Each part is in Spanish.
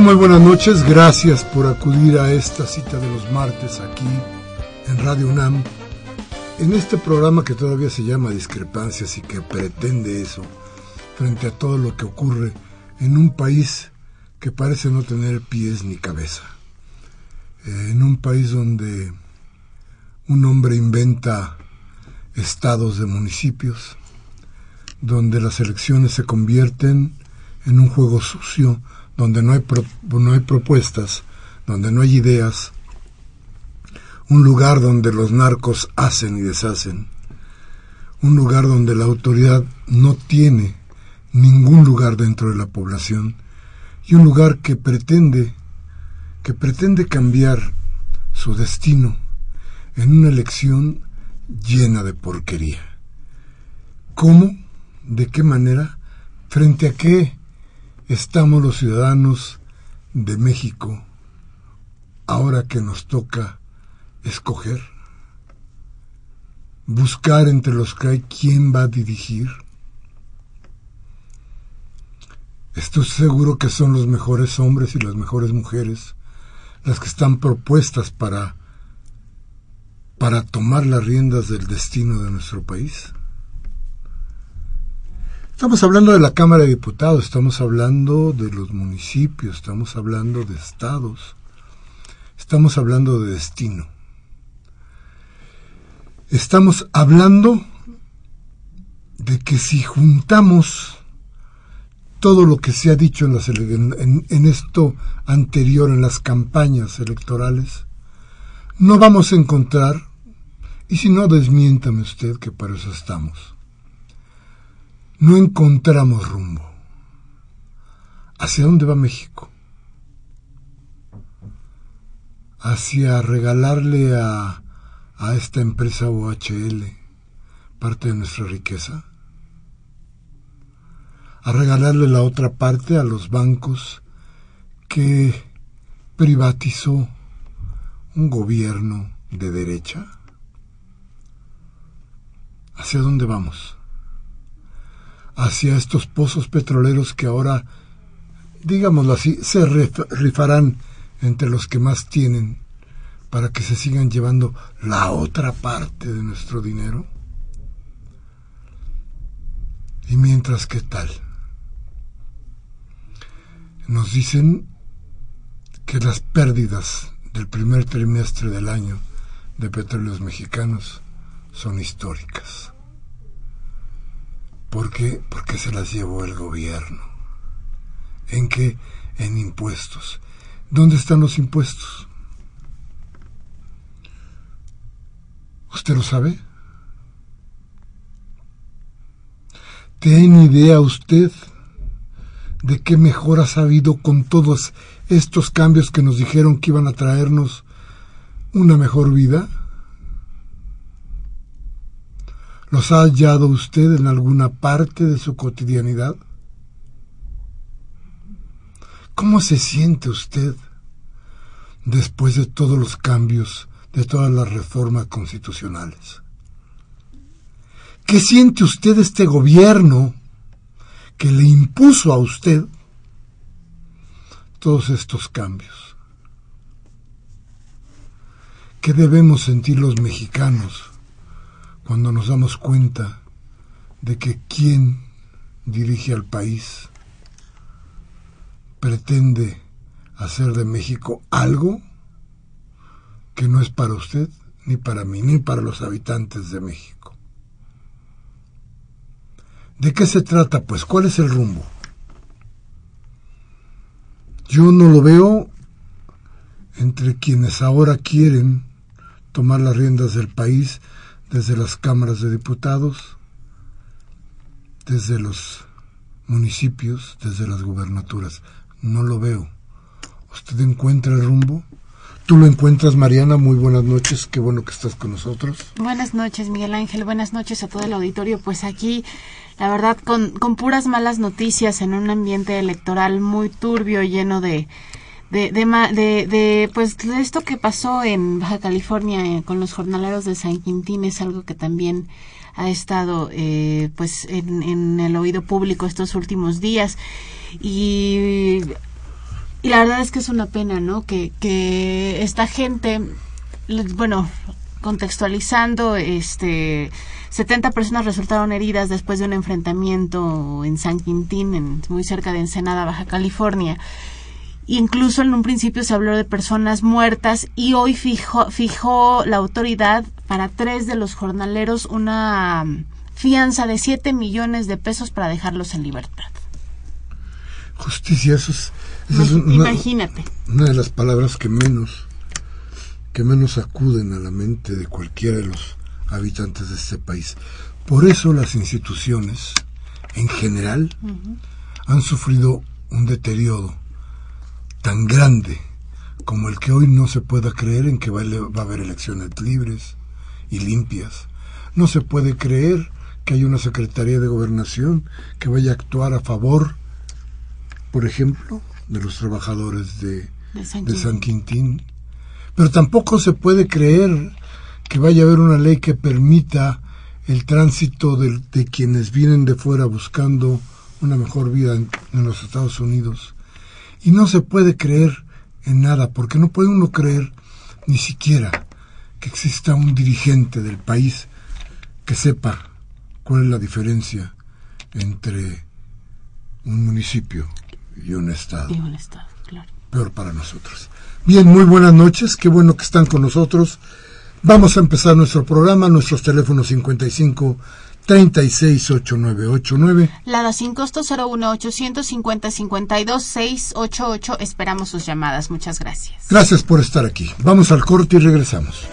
Muy buenas noches. Gracias por acudir a esta cita de los martes aquí en Radio UNAM. En este programa que todavía se llama Discrepancias y que pretende eso frente a todo lo que ocurre en un país que parece no tener pies ni cabeza. Eh, en un país donde un hombre inventa estados de municipios, donde las elecciones se convierten en un juego sucio donde no hay, no hay propuestas, donde no hay ideas, un lugar donde los narcos hacen y deshacen, un lugar donde la autoridad no tiene ningún lugar dentro de la población y un lugar que pretende que pretende cambiar su destino en una elección llena de porquería. ¿Cómo? ¿De qué manera? ¿Frente a qué estamos los ciudadanos de México ahora que nos toca escoger? Buscar entre los que hay quién va a dirigir. Estoy seguro que son los mejores hombres y las mejores mujeres las que están propuestas para para tomar las riendas del destino de nuestro país. Estamos hablando de la Cámara de Diputados, estamos hablando de los municipios, estamos hablando de estados, estamos hablando de destino. Estamos hablando de que si juntamos todo lo que se ha dicho en, las, en, esto anterior, en las campañas electorales, no vamos a encontrar, y si no, desmiéntame usted que para eso estamos no encontramos rumbo. ¿Hacia dónde va México? ¿Hacia regalarle a, a esta empresa OHL parte de nuestra riqueza? ¿A regalarle la otra parte a los bancos que privatizó un gobierno de derecha? ¿Hacia dónde vamos? Hacia estos pozos petroleros que ahora, digámoslo así, se rifarán entre los que más tienen para que se sigan llevando la otra parte de nuestro dinero? Y mientras, ¿qué tal? Nos dicen que las pérdidas del primer trimestre del año de petróleos mexicanos son históricas. ¿Por qué? Porque se las llevó el gobierno. ¿En qué? En impuestos. ¿Dónde están los impuestos? ¿Usted lo sabe? ¿Tiene idea usted de qué mejoras ha habido con todos estos cambios que nos dijeron que iban a traernos una mejor vida? ¿Los ha hallado usted en alguna parte de su cotidianidad? ¿Cómo se siente usted después de todos los cambios, de todas las reformas constitucionales? ¿Qué siente usted este gobierno que le impuso a usted todos estos cambios? ¿Qué debemos sentir los mexicanos cuando nos damos cuenta de que quien dirige al país pretende hacer de México algo que no es para usted, ni para mí, ni para los habitantes de México. ¿De qué se trata? Pues, ¿cuál es el rumbo? Yo no lo veo entre quienes ahora quieren tomar las riendas del país desde las cámaras de diputados, desde los municipios, desde las gubernaturas. No lo veo. ¿Usted encuentra el rumbo? Tú lo encuentras, Mariana. Muy buenas noches. Qué bueno que estás con nosotros. Buenas noches, Miguel Ángel. Buenas noches a todo el auditorio. Pues aquí, la verdad, con, con puras malas noticias en un ambiente electoral muy turbio, lleno de, de, de, de, pues de esto que pasó en Baja California eh, con los jornaleros de San Quintín es algo que también ha estado eh, pues en, en, el oído público estos últimos días. Y, y la verdad es que es una pena no que, que esta gente bueno contextualizando este 70 personas resultaron heridas después de un enfrentamiento en San Quintín en, muy cerca de Ensenada Baja California Incluso en un principio se habló de personas muertas y hoy fijó, fijó la autoridad para tres de los jornaleros una fianza de 7 millones de pesos para dejarlos en libertad. Justicia, eso es, Imagínate. Una de las palabras que menos, que menos acuden a la mente de cualquiera de los habitantes de este país. Por eso las instituciones, en general, han sufrido un deterioro tan grande como el que hoy no se pueda creer en que va a haber elecciones libres y limpias. No se puede creer que hay una Secretaría de Gobernación que vaya a actuar a favor, por ejemplo, de los trabajadores de, de, San, Quintín. Pero tampoco se puede creer que vaya a haber una ley que permita el tránsito de, de quienes vienen de fuera buscando una mejor vida en los Estados Unidos y no se puede creer en nada, porque no puede uno creer ni siquiera que exista un dirigente del país que sepa cuál es la diferencia entre un municipio y un estado. Y un estado, claro. Peor para nosotros. Bien, muy buenas noches, qué bueno que están con nosotros. Vamos a empezar nuestro programa, nuestros teléfonos 55 368989. Lada sin costo 01850 52 688. Esperamos sus llamadas. Muchas gracias. Gracias por estar aquí. Vamos al corte y regresamos.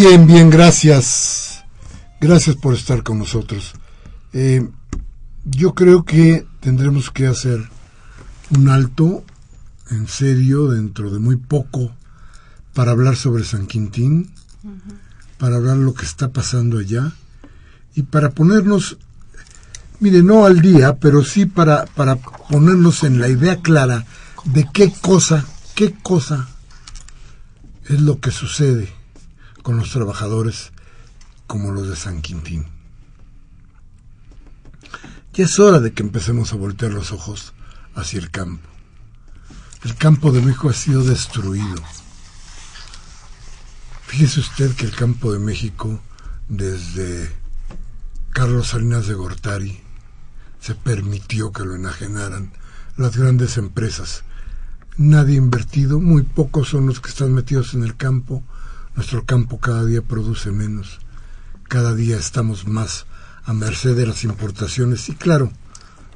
Bien, bien, gracias. Gracias por estar con nosotros. Eh, yo creo que tendremos que hacer un alto, en serio, dentro de muy poco, para hablar sobre San Quintín, para hablar lo que está pasando allá y para ponernos, mire, no al día, pero sí para, para ponernos en la idea clara de qué cosa, qué cosa es lo que sucede con los trabajadores como los de San Quintín. Ya es hora de que empecemos a voltear los ojos hacia el campo. El campo de México ha sido destruido. Fíjese usted que el campo de México, desde Carlos Salinas de Gortari, se permitió que lo enajenaran las grandes empresas. Nadie ha invertido, muy pocos son los que están metidos en el campo, nuestro campo cada día produce menos, cada día estamos más a merced de las importaciones y claro,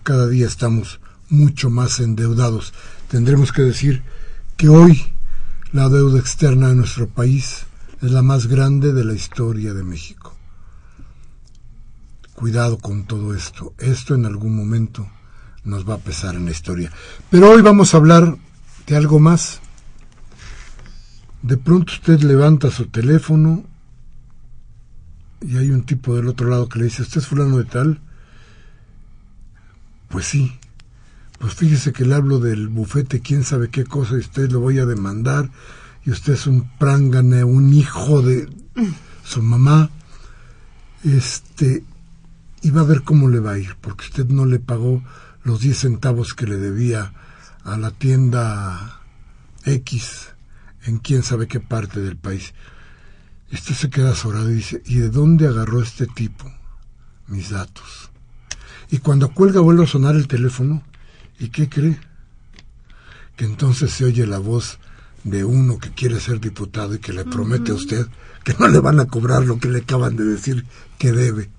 cada día estamos mucho más endeudados. Tendremos que decir que hoy la deuda externa de nuestro país es la más grande de la historia de México. Cuidado con todo esto. Esto en algún momento nos va a pesar en la historia. Pero hoy vamos a hablar de algo más. De pronto usted levanta su teléfono y hay un tipo del otro lado que le dice, ¿usted es fulano de tal? Pues sí. Pues fíjese que le hablo del bufete, quién sabe qué cosa, y usted lo voy a demandar, y usted es un prángane, un hijo de su mamá. Este, y va a ver cómo le va a ir, porque usted no le pagó los 10 centavos que le debía a la tienda X en quién sabe qué parte del país. Usted se queda azorado y dice, ¿y de dónde agarró este tipo mis datos? Y cuando cuelga vuelve a sonar el teléfono, ¿y qué cree? Que entonces se oye la voz de uno que quiere ser diputado y que le promete a usted que no le van a cobrar lo que le acaban de decir que debe.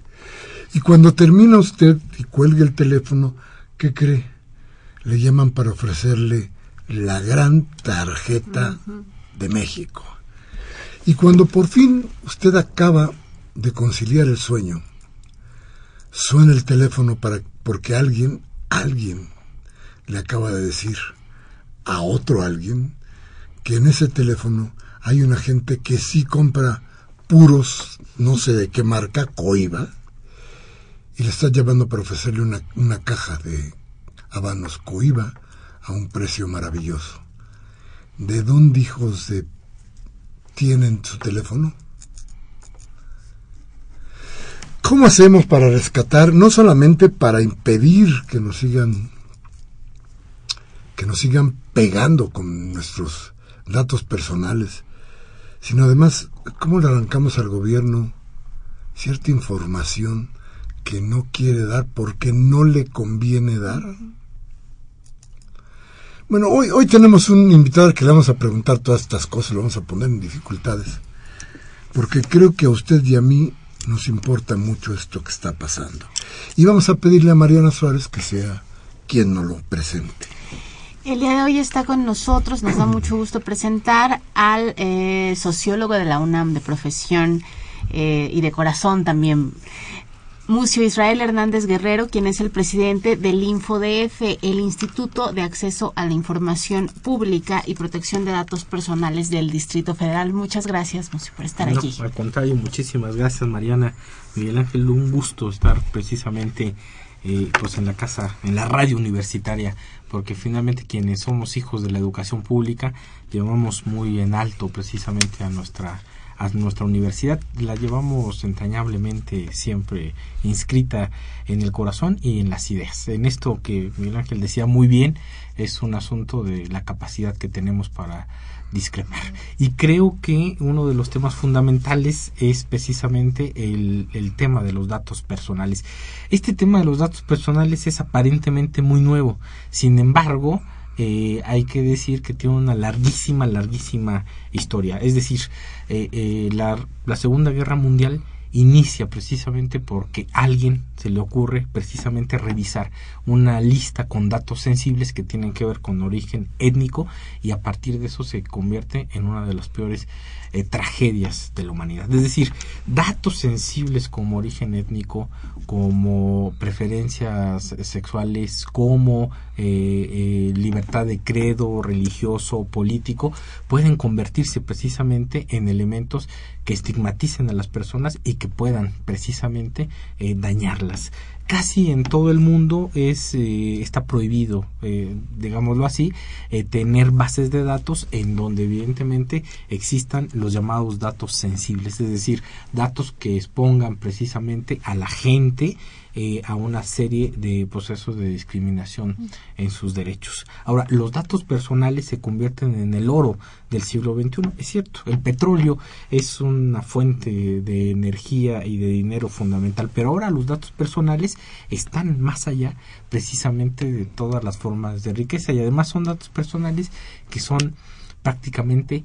Y cuando termina usted y cuelga el teléfono, ¿qué cree? Le llaman para ofrecerle la gran tarjeta México. Y cuando por fin usted acaba de conciliar el sueño, suena el teléfono para porque alguien, alguien le acaba de decir a otro alguien que en ese teléfono hay una gente que sí compra puros, no sé de qué marca, coiba, y le está llevando para ofrecerle una, una caja de habanos coiba a un precio maravilloso. ¿De dónde hijos de tienen su teléfono? ¿Cómo hacemos para rescatar, no solamente para impedir que nos sigan que nos sigan pegando con nuestros datos personales, sino además cómo le arrancamos al gobierno cierta información que no quiere dar porque no le conviene dar? Bueno, hoy, hoy tenemos un invitado que le vamos a preguntar todas estas cosas, lo vamos a poner en dificultades, porque creo que a usted y a mí nos importa mucho esto que está pasando. Y vamos a pedirle a Mariana Suárez que sea quien nos lo presente. El día de hoy está con nosotros, nos da mucho gusto presentar al eh, sociólogo de la UNAM de profesión eh, y de corazón también, Mucio Israel Hernández Guerrero, quien es el presidente del InfoDF, el Instituto de Acceso a la Información Pública y Protección de Datos Personales del Distrito Federal. Muchas gracias, Mucio, por estar aquí. Al contrario, muchísimas gracias, Mariana. Miguel Ángel, un gusto estar precisamente eh, pues en la casa, en la radio universitaria, porque finalmente quienes somos hijos de la educación pública llevamos muy en alto precisamente a nuestra a nuestra universidad la llevamos entrañablemente siempre inscrita en el corazón y en las ideas. En esto que Miguel Ángel decía muy bien, es un asunto de la capacidad que tenemos para discrepar. Y creo que uno de los temas fundamentales es precisamente el, el, tema de los datos personales. Este tema de los datos personales es aparentemente muy nuevo. Sin embargo, eh, hay que decir que tiene una larguísima, larguísima historia. Es decir, eh, eh, la, la Segunda Guerra Mundial inicia precisamente porque a alguien se le ocurre precisamente revisar una lista con datos sensibles que tienen que ver con origen étnico y a partir de eso se convierte en una de las peores eh, tragedias de la humanidad. Es decir, datos sensibles como origen étnico, como preferencias sexuales, como eh, eh, libertad de credo religioso, político, pueden convertirse precisamente en elementos que estigmaticen a las personas y que puedan precisamente dañarlas. Casi en todo el mundo es eh, está prohibido eh, digámoslo así eh, tener bases de datos en donde evidentemente existan los llamados datos sensibles es decir datos que expongan precisamente a la gente eh, a una serie de procesos de discriminación en sus derechos. Ahora, los datos personales se convierten en el oro del siglo XXI. Es cierto, el petróleo es una fuente de energía y de dinero fundamental, pero ahora los datos personales están más allá precisamente de todas las formas de riqueza y además son datos personales que son prácticamente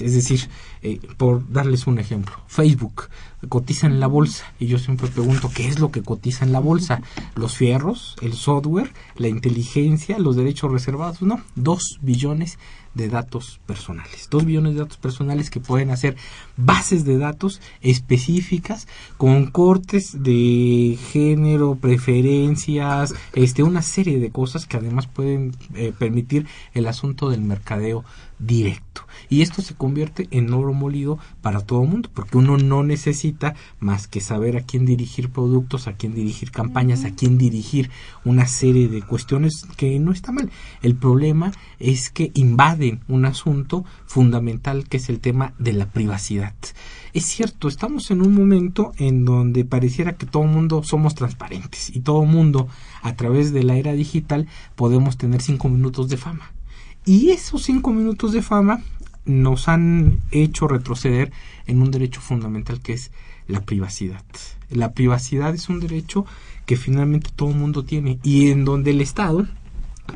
Es decir, eh, por darles un ejemplo, Facebook cotiza en la bolsa y yo siempre pregunto qué es lo que cotiza en la bolsa. Los fierros, el software, la inteligencia, los derechos reservados, no, dos billones de datos personales. Dos billones de datos personales que pueden hacer bases de datos específicas con cortes de género, preferencias, este, una serie de cosas que además pueden eh, permitir el asunto del mercadeo directo. Y esto se convierte en oro molido para todo el mundo, porque uno no necesita más que saber a quién dirigir productos, a quién dirigir campañas, a quién dirigir una serie de cuestiones que no está mal. El problema es que invaden un asunto fundamental que es el tema de la privacidad. Es cierto, estamos en un momento en donde pareciera que todo el mundo somos transparentes y todo el mundo a través de la era digital podemos tener cinco minutos de fama y esos cinco minutos de fama nos han hecho retroceder en un derecho fundamental que es la privacidad. La privacidad es un derecho que finalmente todo el mundo tiene y en donde el Estado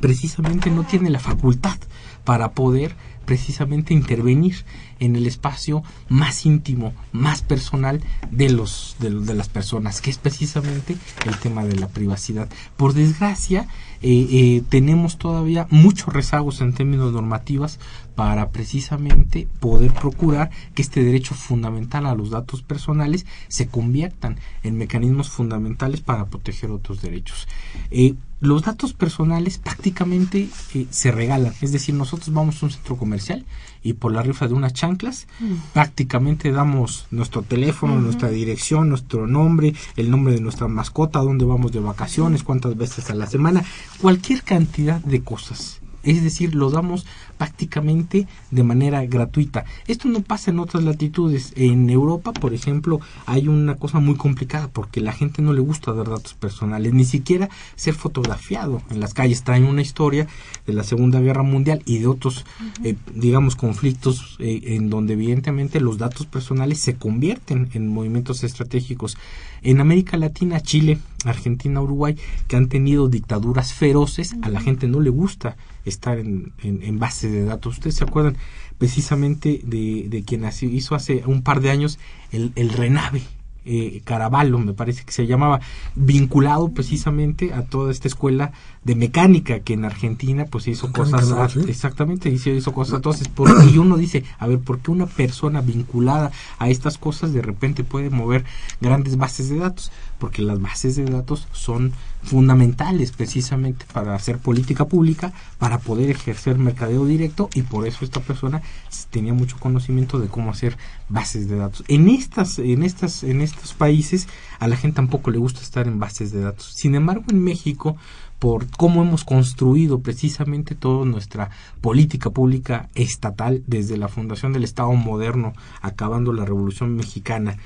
precisamente no tiene la facultad para poder precisamente intervenir en el espacio más íntimo, más personal de los de, de las personas, que es precisamente el tema de la privacidad. Por desgracia, eh, eh, tenemos todavía muchos rezagos en términos normativas para precisamente poder procurar que este derecho fundamental a los datos personales se conviertan en mecanismos fundamentales para proteger otros derechos. Eh, los datos personales prácticamente se regalan, es decir, nosotros vamos a un centro comercial y por la rifa de unas chanclas mm. prácticamente damos nuestro teléfono, nuestra dirección, nuestro nombre, el nombre de nuestra mascota, dónde vamos de vacaciones, cuántas veces a la semana, cualquier cantidad de cosas. Es decir, lo damos prácticamente de manera gratuita. Esto no pasa en otras latitudes. En Europa, por ejemplo, hay una cosa muy complicada porque la gente no le gusta dar datos personales, ni siquiera ser fotografiado en las calles. Traen una historia de la Segunda Guerra Mundial y de otros, eh, digamos, conflictos eh, en donde evidentemente los datos personales se convierten en movimientos estratégicos. En América Latina, Chile, Argentina, Uruguay, que han tenido dictaduras feroces, a la gente no le gusta estar en, en, base de datos. Ustedes se acuerdan precisamente de, de quien hizo hace un par de años el, el Renave, eh, Caraballo, me parece que se llamaba, vinculado precisamente a toda esta escuela de mecánica que en Argentina pues hizo cosas exactamente hizo, hizo cosas entonces por, y uno dice a ver por qué una persona vinculada a estas cosas de repente puede mover grandes bases de datos porque las bases de datos son fundamentales precisamente para hacer política pública para poder ejercer mercadeo directo y por eso esta persona tenía mucho conocimiento de cómo hacer bases de datos. En estas en estas en estos países a la gente tampoco le gusta estar en bases de datos. Sin embargo en México por cómo hemos construido precisamente toda nuestra política pública estatal desde la fundación del Estado moderno, acabando la Revolución Mexicana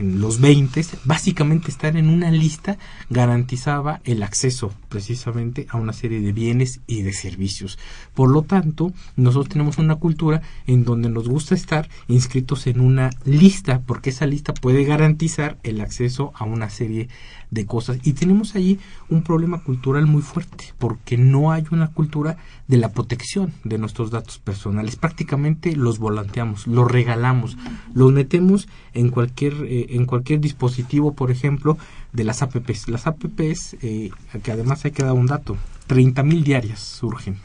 en los 20, básicamente estar en una lista garantizaba el acceso precisamente a una serie de bienes y de servicios. Por lo tanto, nosotros tenemos una cultura en donde nos gusta estar inscritos en una lista, porque esa lista puede garantizar el acceso a una serie de cosas. Y tenemos allí un problema cultural muy fuerte, porque no hay una cultura de la protección de nuestros datos personales. Prácticamente los volanteamos, los regalamos, los metemos en cualquier, eh, en cualquier dispositivo, por ejemplo, de las APPs. Las APPs, eh, que además hay que dar un dato, 30.000 diarias surgen.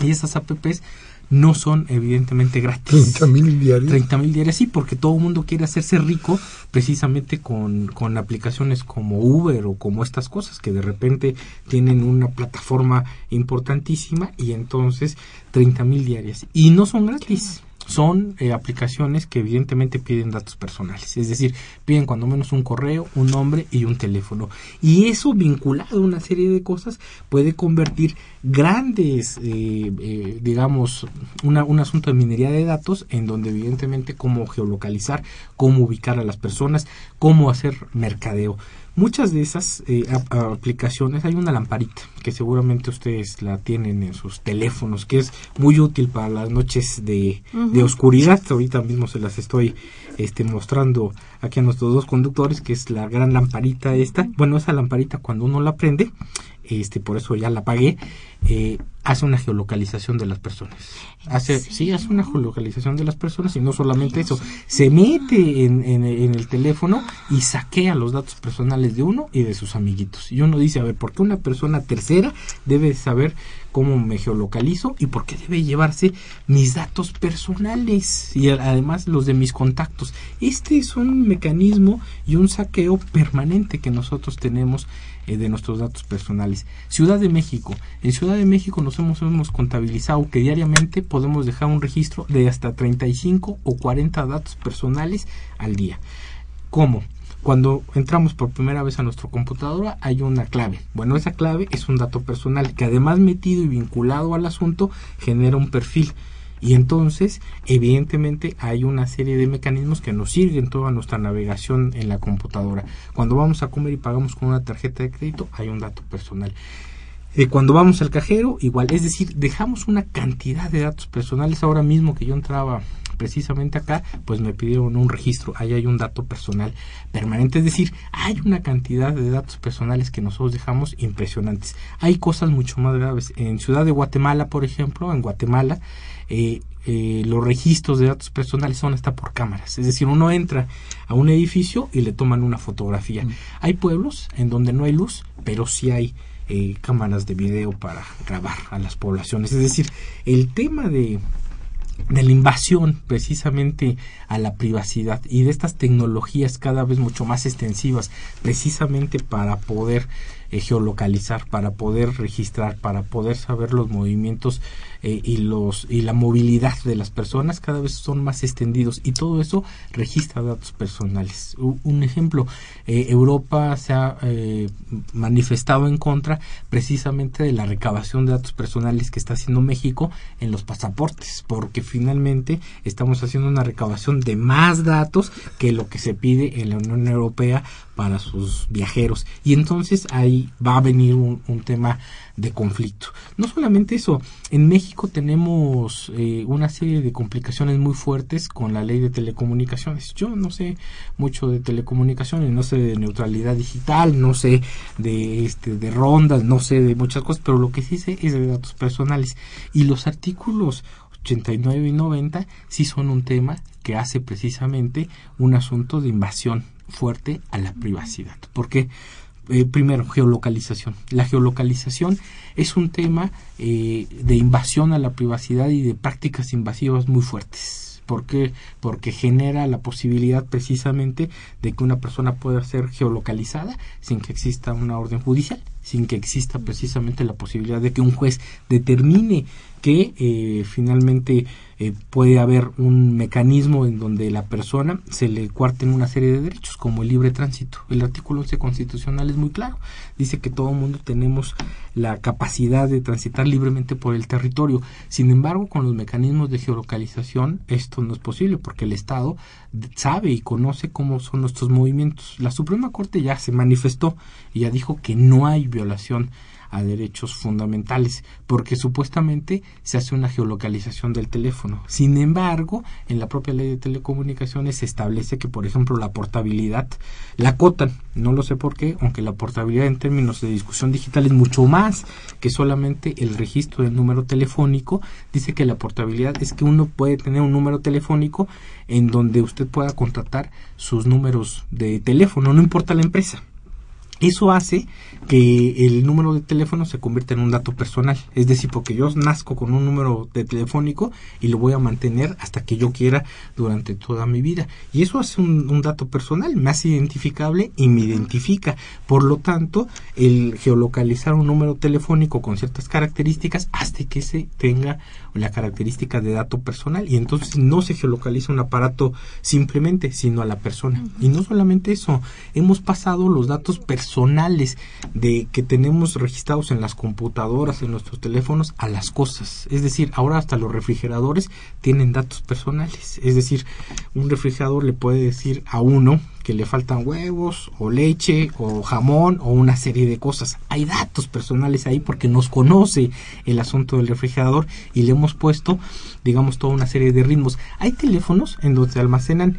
Y esas APPs no son evidentemente gratis. 30 mil diarios. 30 mil diarios, sí, porque todo el mundo quiere hacerse rico precisamente con, con aplicaciones como Uber o como estas cosas que de repente tienen una plataforma importantísima y entonces 30 mil diarias. Y no son gratis son eh, aplicaciones que evidentemente piden datos personales, es decir, piden cuando menos un correo, un nombre y un teléfono. Y eso vinculado a una serie de cosas puede convertir grandes, eh, eh, digamos, una, un asunto de minería de datos en donde evidentemente cómo geolocalizar, cómo ubicar a las personas, cómo hacer mercadeo. Muchas de esas eh, aplicaciones, hay una lamparita que seguramente ustedes la tienen en sus teléfonos, que es muy útil para las noches de, de oscuridad. Ahorita mismo se las estoy este, mostrando aquí a nuestros dos conductores, que es la gran lamparita esta. Bueno, esa lamparita cuando uno la prende, este, por eso ya la apagué, eh, hace una geolocalización de las personas. Hace, sí, hace una geolocalización de las personas y no solamente eso, se mete en, en, el teléfono y saquea los datos personales de uno y de sus amiguitos. Y uno dice, a ver, ¿por qué una persona tercera debe saber cómo me geolocalizo y por qué debe llevarse mis datos personales y además los de mis contactos? Este es un mecanismo y un saqueo permanente que nosotros tenemos eh, de nuestros datos personales. Ciudad de México. En Ciudad de México nos hemos, hemos contabilizado que diariamente podemos dejar un registro de hasta 35 o 40 datos personales al día. ¿Cómo? Cuando entramos por primera vez a nuestra computadora hay una clave. Bueno, esa clave es un dato personal que además metido y vinculado al asunto genera un perfil. Y entonces, evidentemente, hay una serie de mecanismos que nos sirven toda nuestra navegación en la computadora. Cuando vamos a comer y pagamos con una tarjeta de crédito, hay un dato personal. Eh, cuando vamos al cajero, igual, es decir, dejamos una cantidad de datos personales. Ahora mismo que yo entraba precisamente acá, pues me pidieron un registro, ahí hay un dato personal permanente, es decir, hay una cantidad de datos personales que nosotros dejamos impresionantes. Hay cosas mucho más graves. En Ciudad de Guatemala, por ejemplo, en Guatemala, eh, eh, los registros de datos personales son hasta por cámaras. Es decir, uno entra a un edificio y le toman una fotografía. Mm. Hay pueblos en donde no hay luz, pero sí hay eh, cámaras de video para grabar a las poblaciones. Es decir, el tema de, de la invasión precisamente a la privacidad y de estas tecnologías cada vez mucho más extensivas precisamente para poder geolocalizar, para poder registrar, para poder saber los movimientos eh, y los y la movilidad de las personas cada vez son más extendidos y todo eso registra datos personales. un ejemplo, eh, Europa se ha eh, manifestado en contra precisamente de la recabación de datos personales que está haciendo México en los pasaportes, porque finalmente estamos haciendo una recabación de más datos que lo que se pide en la Unión Europea para sus viajeros. Y entonces ahí va a venir un, tema de conflicto. No solamente eso, en México tenemos eh, una serie de complicaciones muy fuertes con la ley de telecomunicaciones. Yo no sé mucho de telecomunicaciones, no sé de neutralidad digital, no sé de este de rondas, no sé de muchas cosas, pero lo que sí sé es de datos personales y los artículos 89 y 90 sí son un tema que hace precisamente un asunto de invasión fuerte a la privacidad. porque eh, primero, geolocalización. La geolocalización es un tema eh, de invasión a la privacidad y de prácticas invasivas muy fuertes. ¿Por qué? Porque genera la posibilidad precisamente de que una persona pueda ser geolocalizada sin que exista una orden judicial, sin que exista precisamente la posibilidad de que un juez determine que eh, finalmente eh, puede haber un mecanismo en donde la persona se le cuarten una serie de derechos, como el libre tránsito. El artículo 11 constitucional es muy claro. Dice que todo el mundo tenemos la capacidad de transitar libremente por el territorio. Sin embargo, con los mecanismos de geolocalización, esto no es posible porque el Estado sabe y conoce cómo son nuestros movimientos. La Suprema Corte ya se manifestó y ya dijo que no hay violación a derechos fundamentales, porque supuestamente se hace una geolocalización del teléfono. Sin embargo, en la propia ley de telecomunicaciones se establece que, por ejemplo, la portabilidad la acotan, no lo sé por qué, aunque la portabilidad en términos de discusión digital es mucho más que solamente el registro del número telefónico. Dice que la portabilidad es que uno puede tener un número telefónico en donde usted pueda contratar sus números de teléfono, no importa la empresa. Eso hace que el número de teléfono se convierta en un dato personal. Es decir, porque yo nazco con un número de telefónico y lo voy a mantener hasta que yo quiera durante toda mi vida. Y eso hace un, dato personal, me hace identificable y me identifica. Por lo tanto, el geolocalizar un número telefónico con ciertas características hace que se tenga la característica de dato personal. Y entonces no se geolocaliza un aparato simplemente, sino a la persona. Y no solamente eso, hemos pasado los datos personales de que tenemos registrados en las computadoras, en nuestros teléfonos, a las cosas. Es decir, ahora hasta los refrigeradores tienen datos personales. Es decir, un refrigerador le puede decir a uno que le faltan huevos o leche o jamón o una serie de cosas. Hay datos personales ahí porque nos conoce el asunto del refrigerador y le hemos puesto, digamos, toda una serie de ritmos. Hay teléfonos en donde se almacenan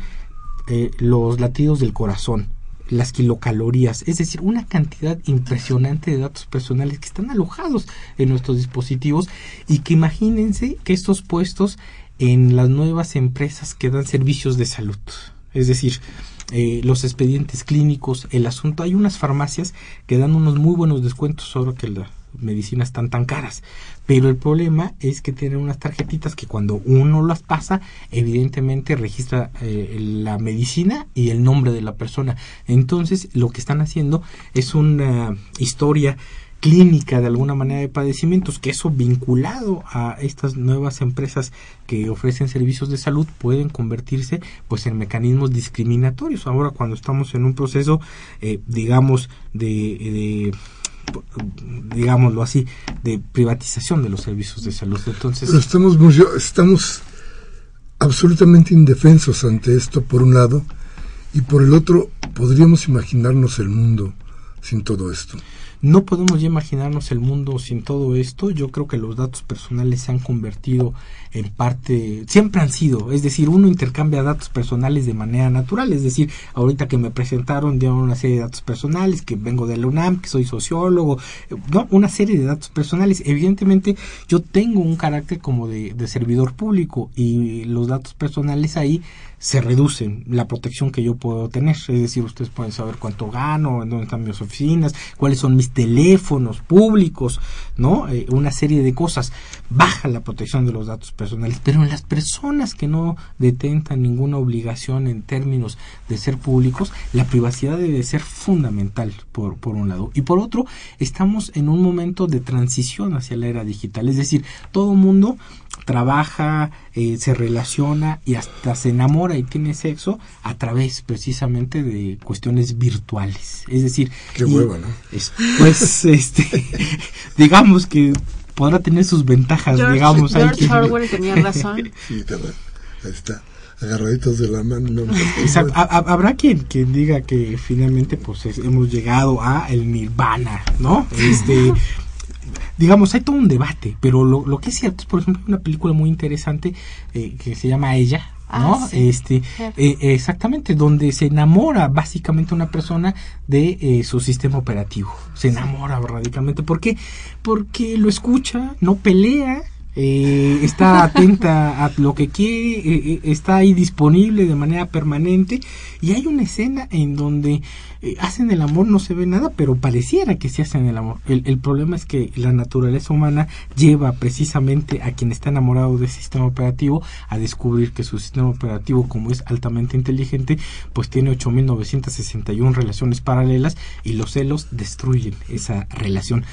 eh, los latidos del corazón las kilocalorías, es decir, una cantidad impresionante de datos personales que están alojados en nuestros dispositivos y que imagínense que estos puestos en las nuevas empresas que dan servicios de salud. Es decir, eh, los expedientes clínicos, el asunto. Hay unas farmacias que dan unos muy buenos descuentos ahora que las medicinas están tan caras. Pero el problema es que tienen unas tarjetitas que cuando uno las pasa, evidentemente registra eh, la medicina y el nombre de la persona. Entonces, lo que están haciendo es una historia clínica de alguna manera de padecimientos, que eso vinculado a estas nuevas empresas que ofrecen servicios de salud pueden convertirse pues en mecanismos discriminatorios. Ahora cuando estamos en un proceso, eh, digamos, de, digámoslo así, de privatización de los servicios de salud. Entonces, Pero estamos, estamos absolutamente indefensos ante esto, por un lado, y por el otro, podríamos imaginarnos el mundo sin todo esto. No podemos ya imaginarnos el mundo sin todo esto. Yo creo que los datos personales se han convertido en parte, siempre han sido, es decir, uno intercambia datos personales de manera natural, es decir, ahorita que me presentaron dieron una serie de datos personales, que vengo de la UNAM, que soy sociólogo, no, una serie de datos personales. Evidentemente yo tengo un carácter como de, de servidor público y los datos personales ahí se reducen la protección que yo puedo tener. Es decir, ustedes pueden saber cuánto gano, en dónde están mis oficinas, cuáles son mis teléfonos públicos, ¿no? Eh, una serie de cosas. Baja la protección de los datos personales, pero en las personas que no detentan ninguna obligación en términos de ser públicos, la privacidad debe ser fundamental, por, por un lado. Y por otro, estamos en un momento de transición hacia la era digital. Es decir, todo mundo trabaja, eh, se relaciona y hasta se enamora y tiene sexo a través precisamente de cuestiones virtuales. Es decir, Qué hueva, ¿no? pues este digamos que podrá tener sus ventajas, George, digamos. George Orwell tenía razón. sí, ahí está agarraditos de la mano. No, Exacto. Habrá quien, quien diga que finalmente pues hemos llegado a el nirvana, ¿no? Este digamos, hay todo un debate, pero lo, lo que es cierto es, por ejemplo, una película muy interesante eh, que se llama Ella, ¿no? Ah, sí. Este, eh, exactamente, donde se enamora básicamente una persona de eh, su sistema operativo. Se enamora radicalmente. ¿Por qué? Porque lo escucha, no pelea, eh, está atenta a lo que quiere, eh, está ahí disponible de manera permanente y hay una escena en donde eh, hacen el amor, no se ve nada, pero pareciera que se hacen el amor. El, el, problema es que la naturaleza humana lleva precisamente a quien está enamorado de ese sistema operativo a descubrir que su sistema operativo, como es altamente inteligente, pues tiene 8.961 relaciones paralelas y los celos destruyen esa relación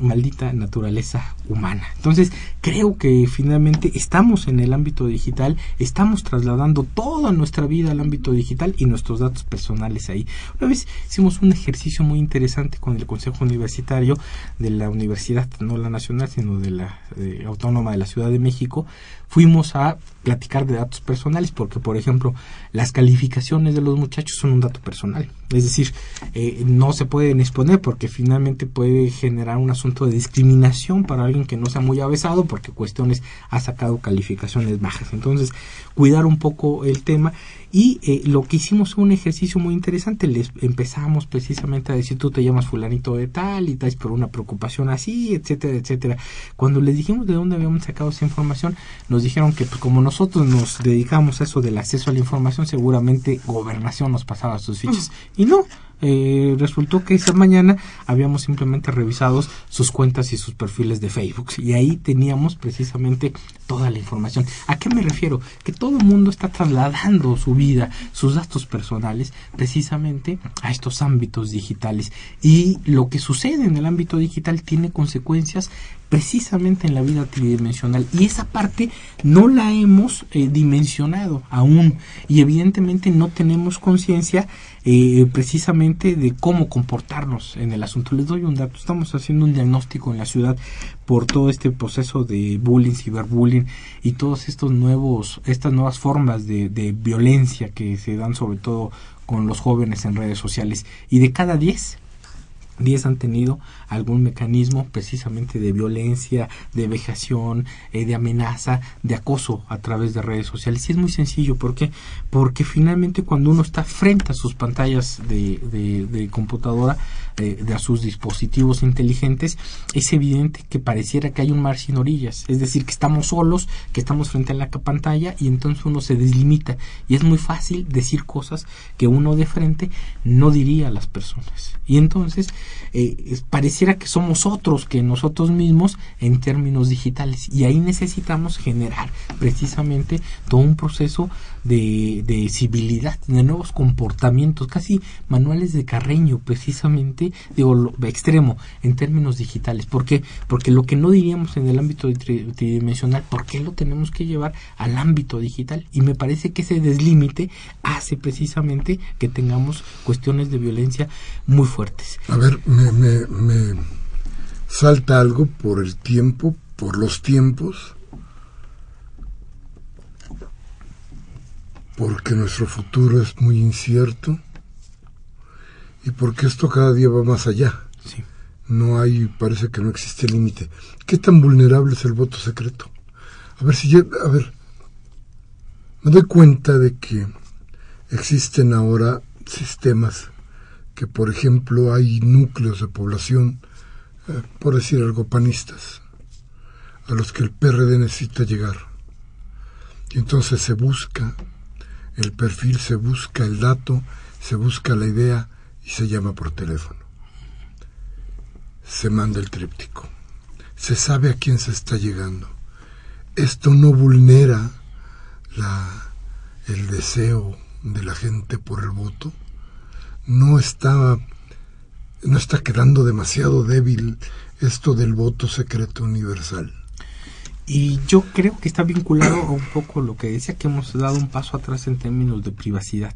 maldita naturaleza humana. Entonces, creo que finalmente estamos en el ámbito digital, estamos trasladando toda nuestra vida al ámbito digital y nuestros datos personales ahí. Una vez hicimos un ejercicio muy interesante con el Consejo Universitario de la Universidad, no la nacional, sino de la de Autónoma de la Ciudad de México. Fuimos a platicar de datos personales porque, por ejemplo, las calificaciones de los muchachos son un dato personal. Es decir, eh, no se pueden exponer porque finalmente puede generar un asunto de discriminación para alguien que no sea muy avesado porque cuestiones ha sacado calificaciones bajas. Entonces, cuidar un poco el tema y eh, lo que hicimos fue un ejercicio muy interesante. Les empezamos precisamente a decir, tú te llamas fulanito de tal y tal, por una preocupación así, etcétera, etcétera. Cuando les dijimos de dónde habíamos sacado esa información, nos dijeron que pues, como nosotros nos dedicamos a eso del acceso a la información, seguramente gobernación nos pasaba sus fichas. Y no, eh, resultó que esa mañana habíamos simplemente revisado sus cuentas y sus perfiles de Facebook y ahí teníamos precisamente toda la información. ¿A qué me refiero? Que todo el mundo está trasladando su vida, sus datos personales, precisamente a estos ámbitos digitales y lo que sucede en el ámbito digital tiene consecuencias precisamente en la vida tridimensional. Y esa parte no la hemos eh, dimensionado aún. Y evidentemente no tenemos conciencia eh, precisamente de cómo comportarnos en el asunto. Les doy un dato, estamos haciendo un diagnóstico en la ciudad por todo este proceso de bullying, ciberbullying y todos estos nuevos, estas nuevas formas de, de violencia que se dan sobre todo con los jóvenes en redes sociales. Y de cada 10 10 han tenido algún mecanismo precisamente de violencia, de vejación, eh, de amenaza, de acoso a través de redes sociales. Y es muy sencillo, ¿por qué? Porque finalmente cuando uno está frente a sus pantallas de, de, computadora, eh, de a sus dispositivos inteligentes, es evidente que pareciera que hay un mar sin orillas. Es decir, que estamos solos, que estamos frente a la pantalla y entonces uno se deslimita. Y es muy fácil decir cosas que uno de frente no diría a las personas. Y entonces eh, que somos otros que nosotros mismos en términos digitales. Y ahí necesitamos generar precisamente todo un proceso de, de civilidad, de nuevos comportamientos, casi manuales de Carreño precisamente, digo, lo, extremo en términos digitales. ¿Por qué? Porque lo que no diríamos en el ámbito tridimensional, ¿por qué lo tenemos que llevar al ámbito digital? Y me parece que ese deslímite hace precisamente que tengamos cuestiones de violencia muy fuertes. A ver, me, me, me salta algo por el tiempo, por los tiempos porque nuestro futuro es muy incierto y porque esto cada día va más allá. No hay, parece que no existe límite. ¿Qué tan vulnerable es el voto secreto? A ver si yo, a ver, me doy cuenta de que existen ahora sistemas que, por ejemplo, hay núcleos de población, eh, por decir algo, panistas, a los que el PRD necesita llegar. Y entonces se busca el perfil, se busca el dato, se busca la idea y se llama por teléfono. Se manda el tríptico. Se sabe a quién se está llegando. Esto no vulnera el deseo de la gente por el voto. No está, no está quedando demasiado débil esto del voto secreto universal. Y yo creo que está vinculado a un poco lo que decía que hemos dado un paso atrás en términos de privacidad.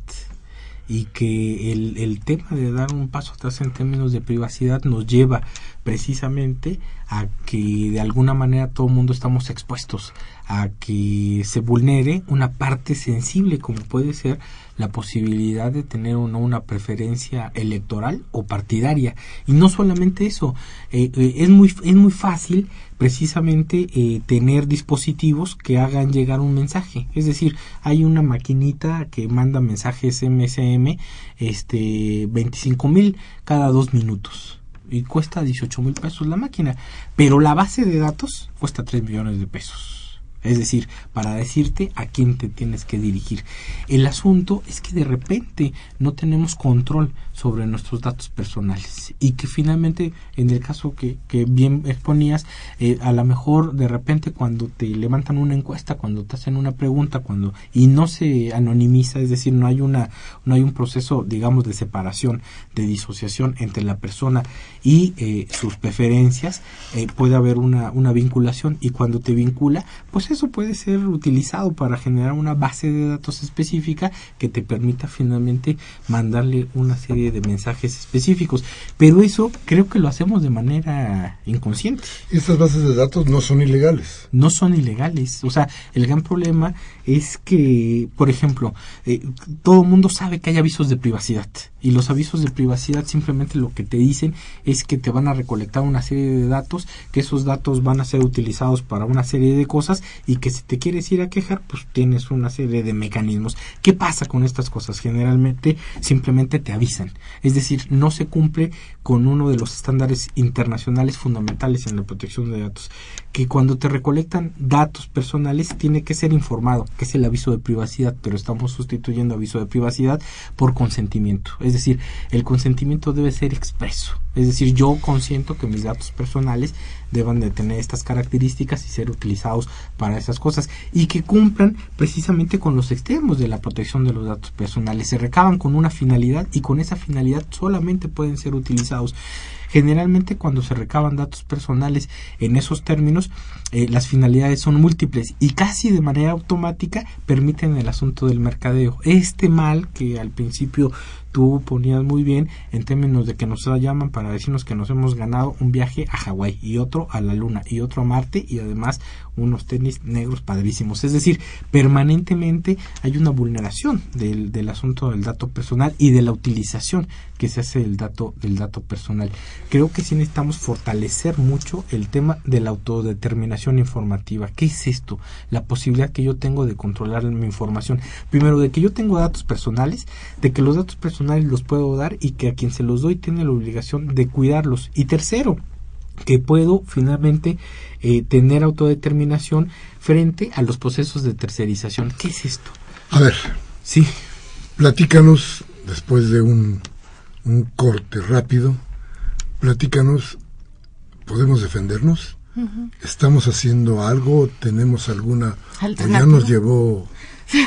Y que el, el tema de dar un paso atrás en términos de privacidad nos lleva precisamente a que de alguna manera todo el mundo estamos expuestos a que se vulnere una parte sensible como puede ser la posibilidad de tener una, una preferencia electoral o partidaria y no solamente eso eh, eh, es muy es muy fácil precisamente eh, tener dispositivos que hagan llegar un mensaje. Es decir, hay una maquinita que manda mensajes MSM, este, 25 mil cada dos minutos. Y cuesta 18 mil pesos la máquina. Pero la base de datos cuesta 3 millones de pesos. Es decir, para decirte a quién te tienes que dirigir. El asunto es que de repente no tenemos control sobre nuestros datos personales y que finalmente, en el caso que, que bien exponías, eh, a lo mejor de repente cuando te levantan una encuesta, cuando te hacen una pregunta, cuando y no se anonimiza, es decir, no hay una no hay un proceso, digamos, de separación, de disociación entre la persona y eh, sus preferencias, eh, puede haber una, una vinculación y cuando te vincula, pues eso puede ser utilizado para generar una base de datos específica que te permita finalmente mandarle una serie de mensajes específicos. Pero eso creo que lo hacemos de manera inconsciente. Estas bases de datos no son ilegales. No son ilegales. O sea, el gran problema es que, por ejemplo, eh, todo el mundo sabe que hay avisos de privacidad y los avisos de privacidad simplemente lo que te dicen es que te van a recolectar una serie de datos, que esos datos van a ser utilizados para una serie de cosas y que si te quieres ir a quejar, pues tienes una serie de mecanismos. ¿Qué pasa con estas cosas? Generalmente simplemente te avisan. Es decir, no se cumple con uno de los estándares internacionales fundamentales en la protección de datos, que cuando te recolectan datos personales tiene que ser informado, que es el aviso de privacidad, pero estamos sustituyendo aviso de privacidad por consentimiento. Es decir, el consentimiento debe ser expreso. Es decir, yo consiento que mis datos personales deban de tener estas características y ser utilizados para esas cosas y que cumplan precisamente con los extremos de la protección de los datos personales. Se recaban con una finalidad y con esa finalidad solamente pueden ser utilizados. Generalmente cuando se recaban datos personales en esos términos, eh, las finalidades son múltiples y casi de manera automática permiten el asunto del mercadeo. Este mal que al principio tú ponías muy bien en términos de que nos llaman para decirnos que nos hemos ganado un viaje a Hawái y otro a la Luna y otro a Marte y además unos tenis negros padrísimos. Es decir, permanentemente hay una vulneración del, del asunto del dato personal y de la utilización que se hace del dato, del dato personal. Creo que sí necesitamos fortalecer mucho el tema de la autodeterminación informativa. ¿Qué es esto? La posibilidad que yo tengo de controlar mi información. Primero, de que yo tengo datos personales, de que los datos personales los puedo dar y que a quien se los doy tiene la obligación de cuidarlos. Y tercero, que puedo finalmente eh, tener autodeterminación frente a los procesos de tercerización. ¿Qué es esto? A ver. Sí. Platícanos, después de un, un corte rápido, platícanos, ¿podemos defendernos? ¿Estamos haciendo algo? ¿Tenemos alguna... O ya nos llevó...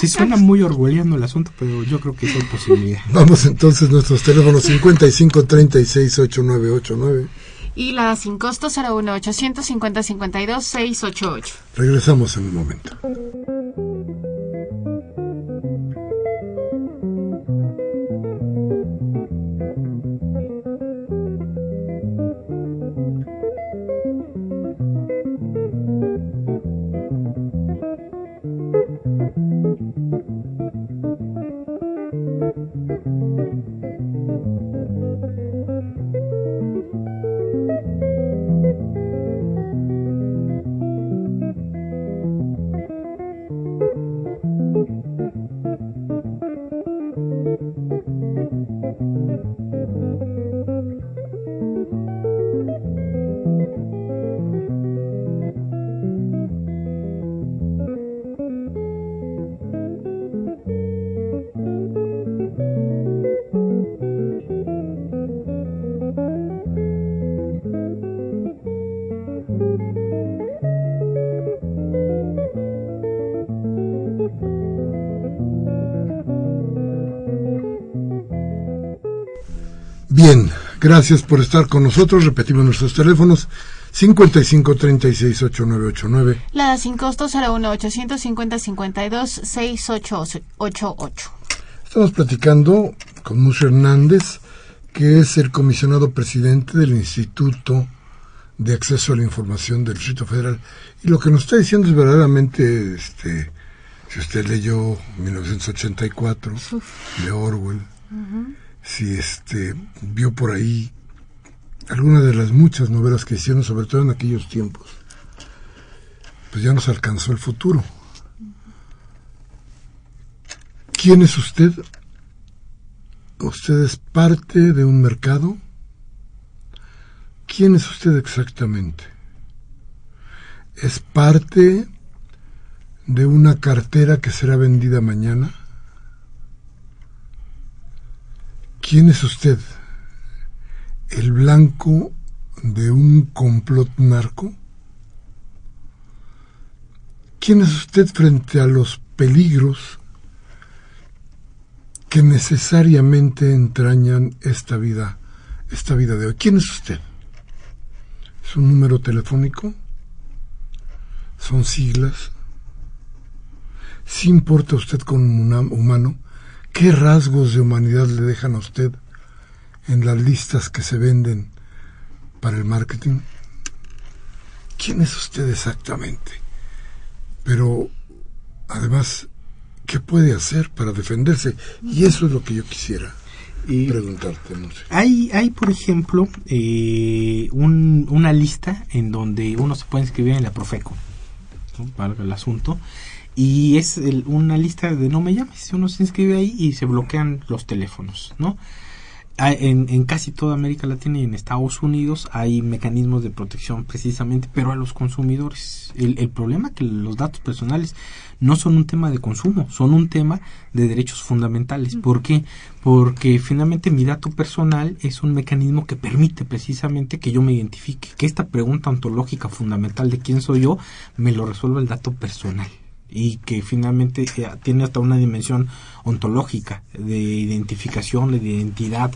Sí, suena muy orgulloso el asunto, pero yo creo que es hay posibilidad. Vamos entonces, nuestros teléfonos 55 36 8989 y la sin costo 01 850 52 688. Regresamos en un momento. Gracias por estar con nosotros. Repetimos nuestros teléfonos 55 36 8989. La sin costo 01 850 52 6888. Estamos platicando con Musa Hernández, que es el comisionado presidente del Instituto de Acceso a la Información del Distrito Federal. Y lo que nos está diciendo es verdaderamente, este, si usted leyó 1984 de Orwell, si este vio por ahí alguna de las muchas novelas que hicieron, sobre todo en aquellos tiempos, pues ya nos alcanzó el futuro. ¿Quién es usted? ¿Usted es parte de un mercado? ¿Quién es usted exactamente? ¿Es parte de una cartera que será vendida mañana? ¿Quién es usted? ¿El blanco de un complot narco? ¿Quién es usted frente a los peligros que necesariamente entrañan esta vida, esta vida de hoy? ¿Quién es usted? ¿Es un número telefónico? ¿Son siglas? ¿Sí importa usted como un humano? ¿Qué rasgos de humanidad le dejan a usted en las listas que se venden para el marketing? ¿Quién es usted exactamente? Pero, además, ¿qué puede hacer para defenderse? Y eso es lo que yo quisiera preguntarte. No hay, hay, por ejemplo, eh, una lista en donde uno se puede inscribir en la Profeco, para el asunto, y es una lista de no me llames. Uno se inscribe ahí y se bloquean los teléfonos, ¿no? Ah, en, en, casi toda América Latina y en Estados Unidos hay mecanismos de protección precisamente, pero a los consumidores. El, el problema es que los datos personales no son un tema de consumo, son un tema de derechos fundamentales. ¿Por qué? Porque finalmente mi dato personal es un mecanismo que permite precisamente que yo me identifique, que esta pregunta ontológica fundamental de quién soy yo me lo resuelva el dato personal y que finalmente eh, tiene hasta una dimensión ontológica de identificación, de identidad.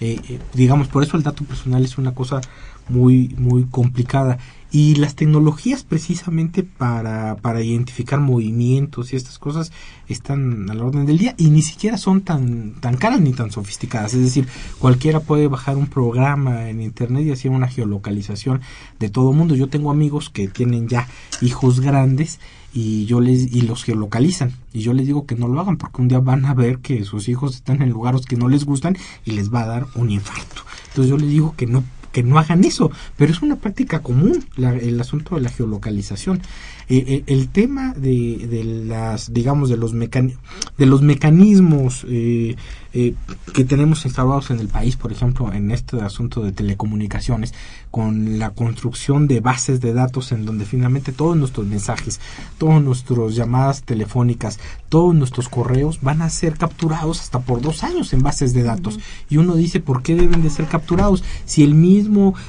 Eh, eh, digamos, por eso el dato personal es una cosa muy, muy complicada. Y las tecnologías precisamente para, para identificar movimientos y estas cosas están a la orden del día y ni siquiera son tan, tan caras ni tan sofisticadas. Es decir, cualquiera puede bajar un programa en internet y hacer una geolocalización de todo mundo. Yo tengo amigos que tienen ya hijos grandes y yo les y los geolocalizan y yo les digo que no lo hagan porque un día van a ver que sus hijos están en lugares que no les gustan y les va a dar un infarto. Entonces yo les digo que no que no hagan eso, pero es una práctica común el asunto de la geolocalización. Eh, eh, el tema de, de, las, digamos, de los, de los mecanismos eh, eh, que tenemos instalados en el país, por ejemplo, en este asunto de telecomunicaciones, con la construcción de bases de datos en donde finalmente todos nuestros mensajes, todas nuestras llamadas telefónicas, todos nuestros correos van a ser capturados hasta por dos años en bases de datos. Y uno dice, ¿por qué deben de ser capturados? Si el mismo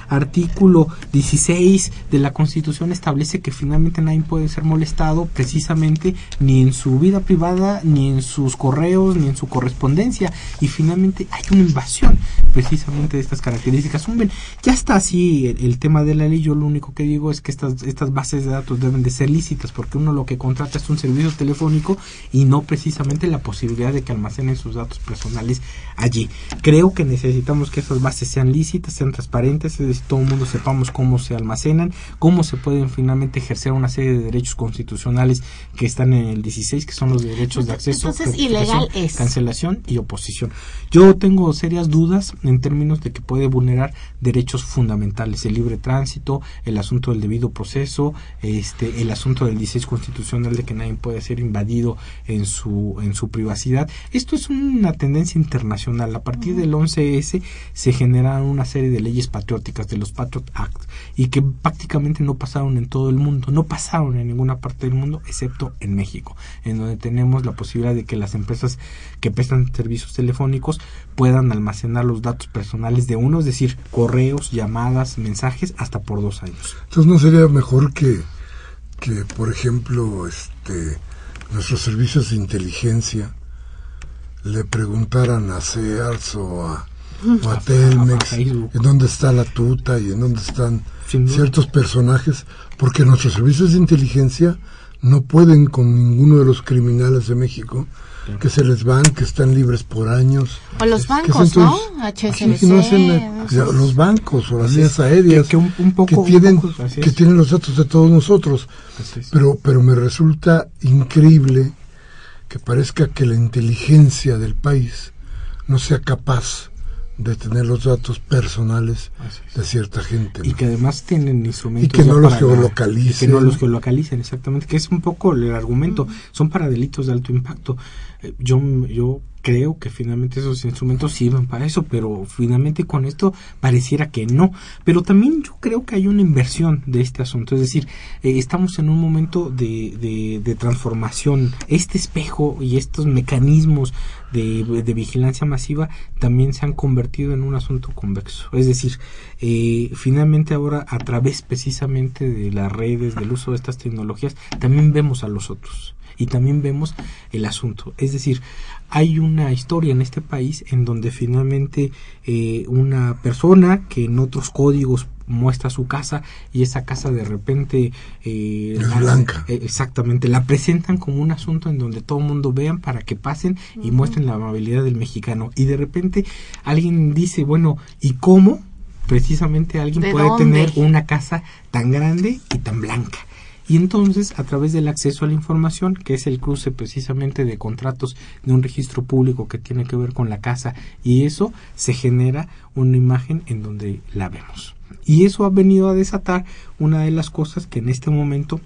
artículo 16 de la Constitución establece que finalmente nadie puede ser molestado precisamente ni en su vida privada, ni en sus correos, ni en su correspondencia y finalmente hay una invasión precisamente de estas características. ya está así el, tema de la ley, yo lo único que digo es que estas, estas bases de datos deben de ser lícitas porque uno lo que contrata es un servicio telefónico y no precisamente la posibilidad de que almacenen sus datos personales allí. Creo que necesitamos que esas bases sean lícitas, sean transparentes, es decir, todo el mundo sepamos cómo se almacenan, cómo se pueden finalmente ejercer una serie de derechos constitucionales que están en el 16, que son los derechos de acceso, Entonces, ilegal es. cancelación y oposición. Yo tengo serias dudas en términos de que puede vulnerar derechos fundamentales, el libre tránsito, el asunto del debido proceso, este, el asunto del 16 constitucional de que nadie puede ser invadido en su, en su privacidad. Esto es una tendencia internacional. A partir del 11S se generaron una serie de leyes patrióticas, de los Patriot Act, y que prácticamente no pasaron en todo el mundo, no pasaron en ninguna parte del mundo, excepto en México, en donde tenemos la posibilidad de que las empresas que prestan servicios telefónicos puedan almacenar los datos personales de uno, es decir, correos, llamadas, mensajes, hasta por dos años. Entonces, ¿no sería mejor que, que por ejemplo, este, nuestros servicios de inteligencia le preguntaran a Sears o a, a Telmex en dónde está la tuta y en dónde están ciertos personajes, porque nuestros servicios de inteligencia no pueden con ninguno de los criminales de México que se les van, que están libres por años. O los bancos, ¿no? HSBC. los bancos o las líneas aéreas que, tienen, que tienen los datos de todos nosotros. Pero, pero me resulta increíble que parezca que la inteligencia del país no sea capaz de tener los datos personales de cierta gente. Y que además tienen instrumentos. Y que no los geolocalicen. que no los geolocalicen, exactamente. Que es un poco el argumento. Son para delitos de alto impacto. Eh, yo, yo creo que finalmente esos instrumentos sirven para eso, pero finalmente con esto pareciera que no. Pero también yo creo que hay una inversión de este asunto, es decir, eh, estamos en un momento de, de, transformación. Este espejo y estos mecanismos de, vigilancia masiva también se han convertido en un asunto convexo. Es decir, eh, finalmente ahora a través precisamente de las redes, del uso de estas tecnologías, también vemos a los otros y también vemos el asunto. Es decir, hay una historia en este país en donde finalmente eh, una persona que en otros códigos muestra su casa y esa casa de repente eh, blanca. Eh, exactamente la presentan como un asunto en donde todo el mundo vean para que pasen y muestren la amabilidad del mexicano y de repente alguien dice bueno y cómo precisamente alguien puede tener una casa tan grande y tan blanca y entonces, a través del acceso a la información, que es el cruce precisamente de contratos de un registro público que tiene que ver con la casa, y eso se genera una imagen en donde la vemos. Y eso ha venido a desatar una de las cosas que en este momento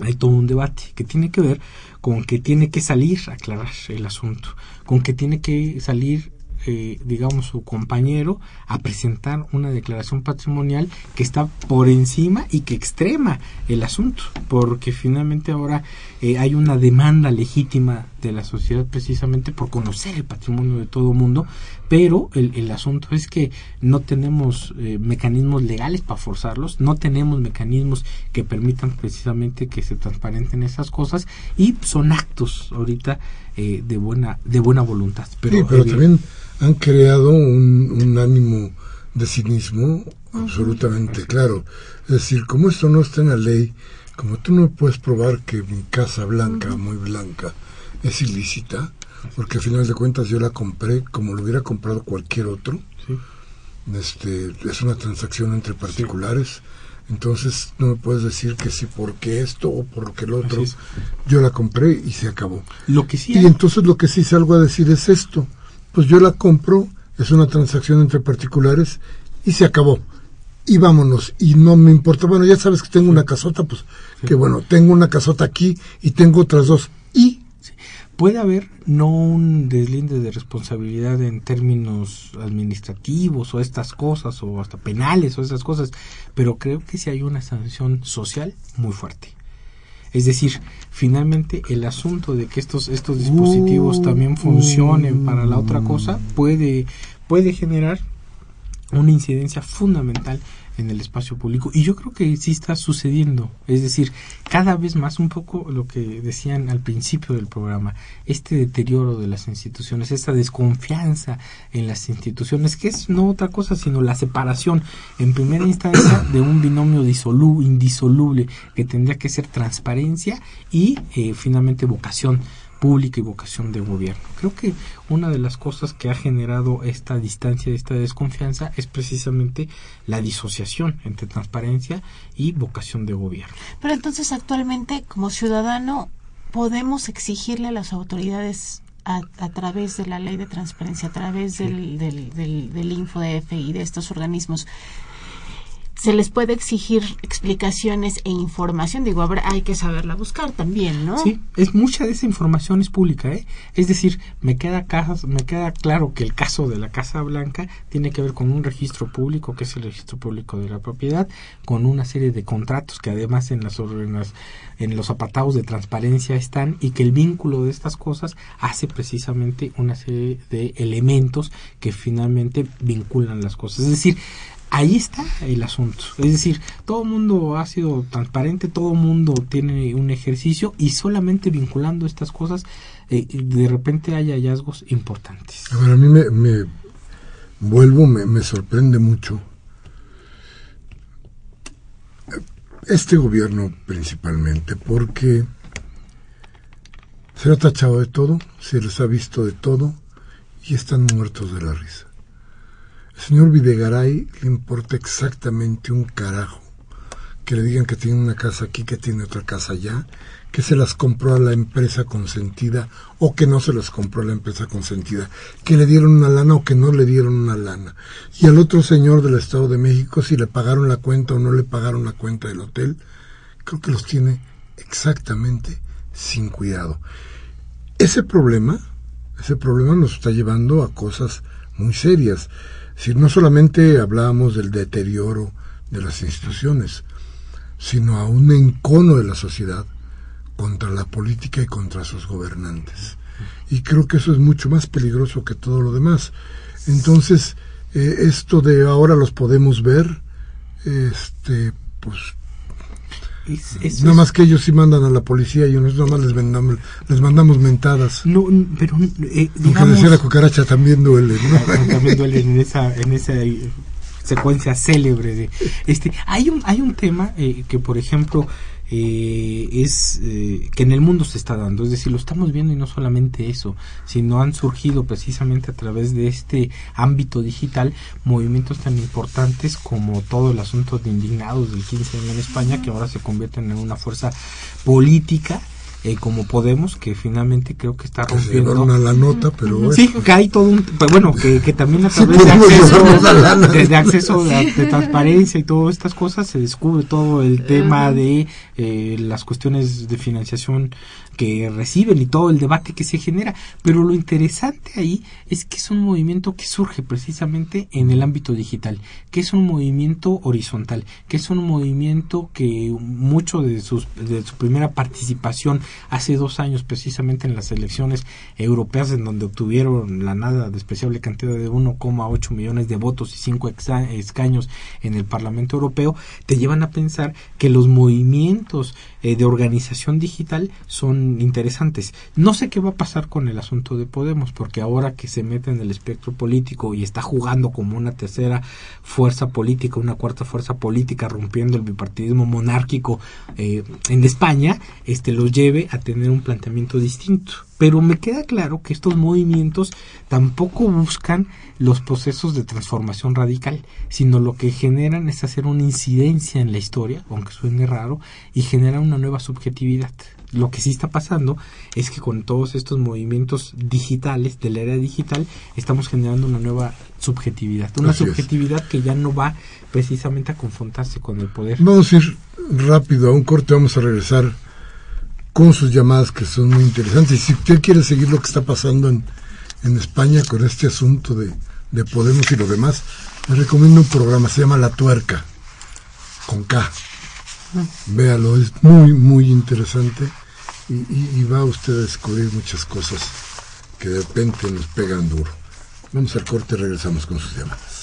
hay todo un debate que tiene que ver con que tiene que salir a aclarar el asunto, con que tiene que salir eh, digamos, su compañero a presentar una declaración patrimonial que está por encima y que extrema el asunto, porque finalmente ahora eh, hay una demanda legítima de la sociedad precisamente por conocer el patrimonio de todo mundo, pero el, el, asunto es que no tenemos eh, mecanismos legales para forzarlos, no tenemos mecanismos que permitan precisamente que se transparenten esas cosas y son actos ahorita eh, de buena de buena voluntad. Pero, pero también han creado un, ánimo de cinismo absolutamente claro. Es decir, como esto no está en la ley, como tú no puedes probar que mi casa blanca, muy blanca, es ilícita, porque al final de cuentas yo la compré como lo hubiera comprado cualquier otro. Este, es una transacción entre particulares. Entonces no me puedes decir que si porque esto o porque el otro. Yo la compré y se acabó. Lo que sí y entonces lo que sí salgo a decir es esto. Pues yo la compro, es una transacción entre particulares y se acabó. Y vámonos. Y no me importa. Bueno, ya sabes que tengo una casota, pues que bueno, tengo una casota aquí y tengo otras dos. Y puede haber no un deslinde de responsabilidad en términos administrativos o estas cosas o hasta penales o esas cosas, pero creo que sí hay una sanción social muy fuerte. Es decir, finalmente el asunto de que estos estos dispositivos también funcionen para la otra cosa puede puede generar una incidencia fundamental en el espacio público. Y yo creo que sí está sucediendo. Es decir cada vez más un poco lo que decían al principio del programa este deterioro de las instituciones esta desconfianza en las instituciones que es no otra cosa sino la separación en primera instancia de un binomio indisoluble que tendría que ser transparencia y eh, finalmente vocación pública y vocación de gobierno. Creo que una de las cosas que ha generado esta distancia, esta desconfianza, es precisamente la disociación entre transparencia y vocación de gobierno. Pero entonces actualmente, como ciudadano, podemos exigirle a las autoridades a, través de la ley de transparencia, a través del, del, del, del InfoDF y de estos organismos, se les puede exigir explicaciones e información. Digo, habrá, hay que saberla buscar también, ¿no? Sí, es mucha de esa información es pública, ¿eh? Es decir, me queda, me queda claro que el caso de la Casa Blanca tiene que ver con un registro público, que es el registro público de la propiedad, con una serie de contratos que además en las, en, en los apartados de transparencia están y que el vínculo de estas cosas hace precisamente una serie de elementos que finalmente vinculan las cosas. Es decir, ahí está el asunto. Es decir, todo el mundo ha sido transparente, todo el mundo tiene un ejercicio y solamente vinculando estas cosas, eh, de repente hay hallazgos importantes. A a mí me, vuelvo, me sorprende mucho este gobierno principalmente, porque se ha tachado de todo, se les ha visto de todo y están muertos de la risa. Señor Videgaray le importa exactamente un carajo que le digan que tiene una casa aquí, que tiene otra casa allá, que se las compró a la empresa consentida o que no se las compró a la empresa consentida, que le dieron una lana o que no le dieron una lana. Y al otro señor del Estado de México, si le pagaron la cuenta o no le pagaron la cuenta del hotel, creo que los tiene exactamente sin cuidado. Ese problema, ese problema nos está llevando a cosas muy serias si no solamente hablábamos del deterioro de las instituciones, sino a un encono de la sociedad contra la política y contra sus gobernantes. Y creo que eso es mucho más peligroso que todo lo demás. Entonces, eh, esto de ahora los podemos ver, este, pues nada más que ellos sí mandan a la policía y nosotros nada más les mandamos, les mandamos mentadas. No, pero eh, digamos... decía la cucaracha también duele, ¿no? también duele en esa, en esa secuencia célebre de... Este, hay un, hay un tema eh, que, por ejemplo, eh, es eh, que en el mundo se está dando. Es decir, lo estamos viendo y no solamente eso, sino han surgido precisamente a través de este ámbito digital movimientos tan importantes como todo el asunto de indignados del 15 de en España, que ahora se convierten en una fuerza política eh, como Podemos, que finalmente creo que está rompiendo. la nota, pero. Sí, que hay todo un. Pues bueno, que, que también a través de acceso, de, acceso de, transparencia y todas estas cosas se descubre todo el tema de eh, las cuestiones de financiación que reciben y todo el debate que se genera. Pero lo interesante ahí es que es un movimiento que surge precisamente en el ámbito digital, que es un movimiento horizontal, que es un movimiento que mucho de, sus, de su primera participación hace dos años precisamente en las elecciones europeas en donde obtuvieron la nada despreciable cantidad de 1,8 millones de votos y 5 escaños en el Parlamento Europeo, te llevan a pensar que los movimientos eh, de organización digital son interesantes. No sé qué va a pasar con el asunto de Podemos, porque ahora que se mete en el espectro político y está jugando como una tercera fuerza política, una cuarta fuerza política, rompiendo el bipartidismo monárquico eh, en España, este los lleve a tener un planteamiento distinto. Pero me queda claro que estos movimientos tampoco buscan los procesos de transformación radical, sino lo que generan es hacer una incidencia en la historia, aunque suene raro, y generar una nueva subjetividad. Lo que sí está pasando es que con todos estos movimientos digitales, de la era digital, estamos generando una nueva subjetividad. Una subjetividad que ya no va precisamente a confrontarse con el poder. Vamos a ir rápido a un corte, vamos a regresar con sus llamadas que son muy interesantes. Y si usted quiere seguir lo que está pasando en, España con este asunto de, Podemos y lo demás, le recomiendo un programa, se llama La Tuerca, con K. Véalo, es muy, muy interesante y, y, va usted a descubrir muchas cosas que de repente nos pegan duro. Vamos al corte y regresamos con sus llamadas.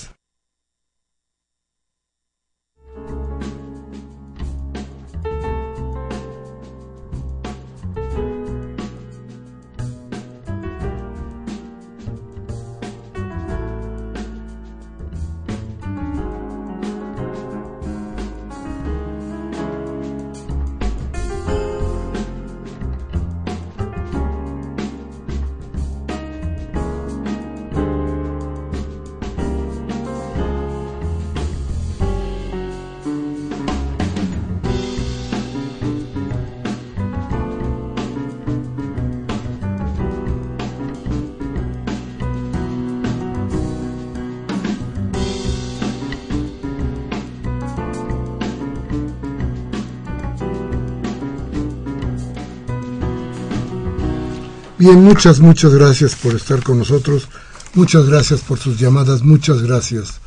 Bien, muchas, muchas gracias por estar con nosotros. Muchas gracias por sus llamadas. Muchas gracias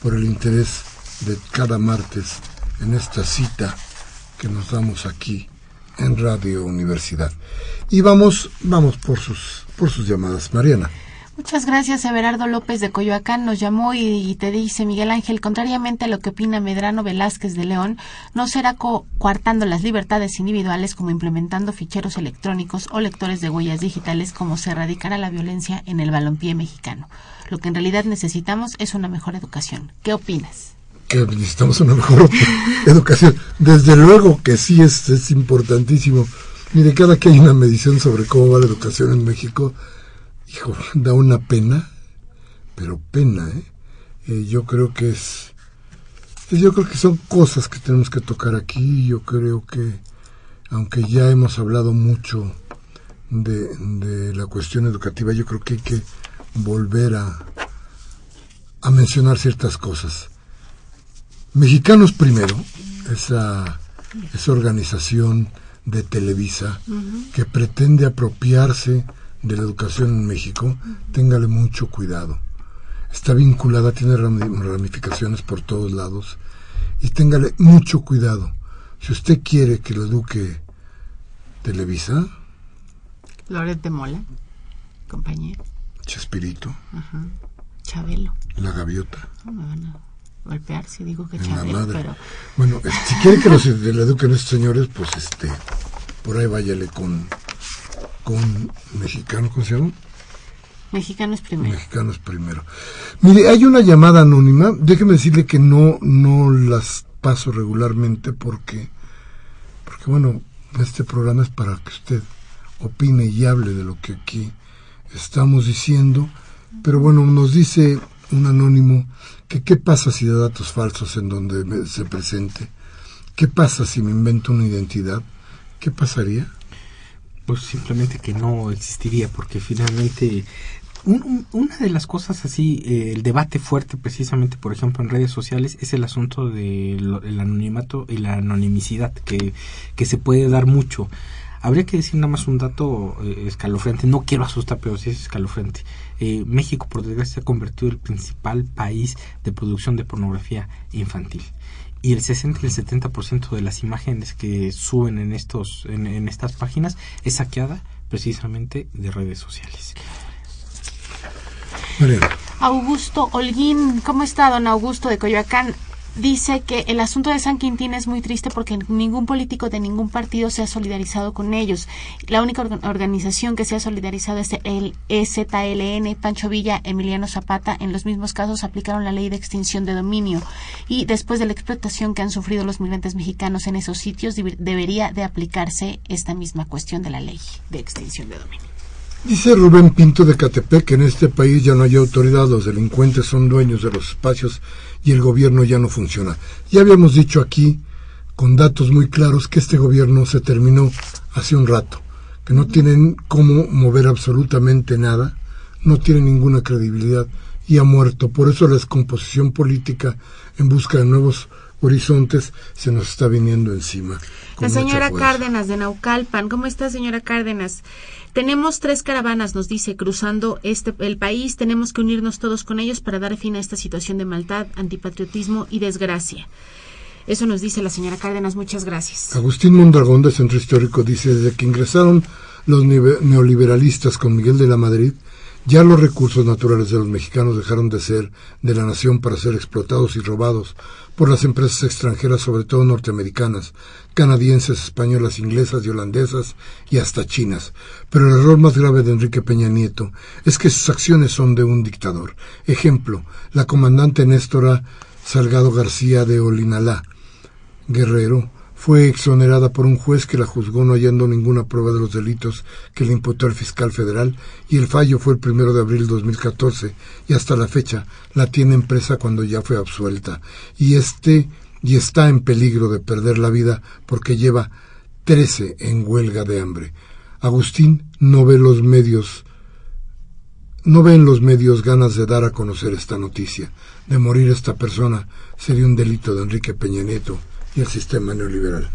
por el interés de cada martes en esta cita que nos damos aquí en Radio Universidad. Y vamos, vamos por sus, por sus llamadas. Mariana. Muchas gracias, Everardo López de Coyoacán. Nos llamó y, te dice, Miguel Ángel, contrariamente a lo que opina Medrano Velázquez de León, no será coartando las libertades individuales como implementando ficheros electrónicos o lectores de huellas digitales como se erradicará la violencia en el balompié mexicano. Lo que en realidad necesitamos es una mejor educación. ¿Qué opinas? Que necesitamos una mejor educación. Desde luego que sí es, es importantísimo. Mire, cada que hay una medición sobre cómo va la educación en México, hijo, da una pena, pero pena, ¿eh? ¿eh? yo creo que es, yo creo que son cosas que tenemos que tocar aquí, yo creo que, aunque ya hemos hablado mucho de, de la cuestión educativa, yo creo que hay que volver a, a mencionar ciertas cosas. Mexicanos Primero, esa, esa organización de Televisa que pretende apropiarse de la educación en México, téngale mucho cuidado. Está vinculada, tiene ramificaciones por todos lados y téngale mucho cuidado. Si usted quiere que lo eduque Televisa, Loret de Mola, compañero. Chespirito. Chabelo. La gaviota. No me van a golpear si digo que Chabelo, pero... Bueno, si quiere que los eduquen estos señores, pues este, por ahí váyale con con mexicano, ¿cómo se llama? Mexicanos primero. Mexicanos primero. Mire, hay una llamada anónima. Déjeme decirle que no, no las paso regularmente porque, porque bueno, este programa es para que usted opine y hable de lo que aquí estamos diciendo. Pero bueno, nos dice un anónimo que qué pasa si da datos falsos en donde se presente. ¿Qué pasa si me invento una identidad? ¿Qué pasaría? Pues simplemente que no existiría porque finalmente una de las cosas así, eh, el debate fuerte precisamente, por ejemplo, en redes sociales, es el asunto del anonimato y la anonimicidad, que, que se puede dar mucho. Habría que decir nada más un dato eh, escalofriante, no quiero asustar, pero sí es escalofriante. Eh, México, por desgracia, se ha convertido en el principal país de producción de pornografía infantil y el 60 y el 70% de las imágenes que suben en estos en, estas páginas es saqueada precisamente de redes sociales. Augusto Holguín, ¿cómo está don Augusto de Coyoacán? Dice que el asunto de San Quintín es muy triste porque ningún político de ningún partido se ha solidarizado con ellos. La única organización que se ha solidarizado es el EZLN, Pancho Villa, Emiliano Zapata. En los mismos casos aplicaron la ley de extinción de dominio. Y después de la explotación que han sufrido los migrantes mexicanos en esos sitios, debería de aplicarse esta misma cuestión de la ley de extinción de dominio. Dice Rubén Pinto de Catepec que en este país ya no hay autoridad, los delincuentes son dueños de los espacios y el gobierno ya no funciona. Ya habíamos dicho aquí, con datos muy claros, que este gobierno se terminó hace un rato, que no tienen cómo mover absolutamente nada, no tiene ninguna credibilidad y ha muerto. Por eso la descomposición política en busca de nuevos horizontes se nos está viniendo encima. La señora Cárdenas de Naucalpan, ¿cómo está señora Cárdenas? Tenemos tres caravanas, nos dice, cruzando este el país. Tenemos que unirnos todos con ellos para dar fin a esta situación de maldad, antipatriotismo y desgracia. Eso nos dice la señora Cárdenas. Muchas gracias. Agustín Mondragón, de Centro Histórico, dice, desde que ingresaron los neoliberalistas con Miguel de la Madrid, ya los recursos naturales de los mexicanos dejaron de ser de la nación para ser explotados y robados por las empresas extranjeras, sobre todo norteamericanas, canadienses, españolas, inglesas y holandesas y hasta chinas. Pero el error más grave de Enrique Peña Nieto es que sus acciones son de un dictador. Ejemplo, la comandante Néstora Salgado García de Olinalá, Guerrero, fue exonerada por un juez que la juzgó no hallando ninguna prueba de los delitos que le imputó el fiscal federal y el fallo fue el primero de abril de 2014 y hasta la fecha la tiene presa cuando ya fue absuelta y este y está en peligro de perder la vida porque lleva trece en huelga de hambre. Agustín no ve los medios no ve en los medios ganas de dar a conocer esta noticia. De morir esta persona sería un delito de Enrique Peña Nieto el sistema neoliberal.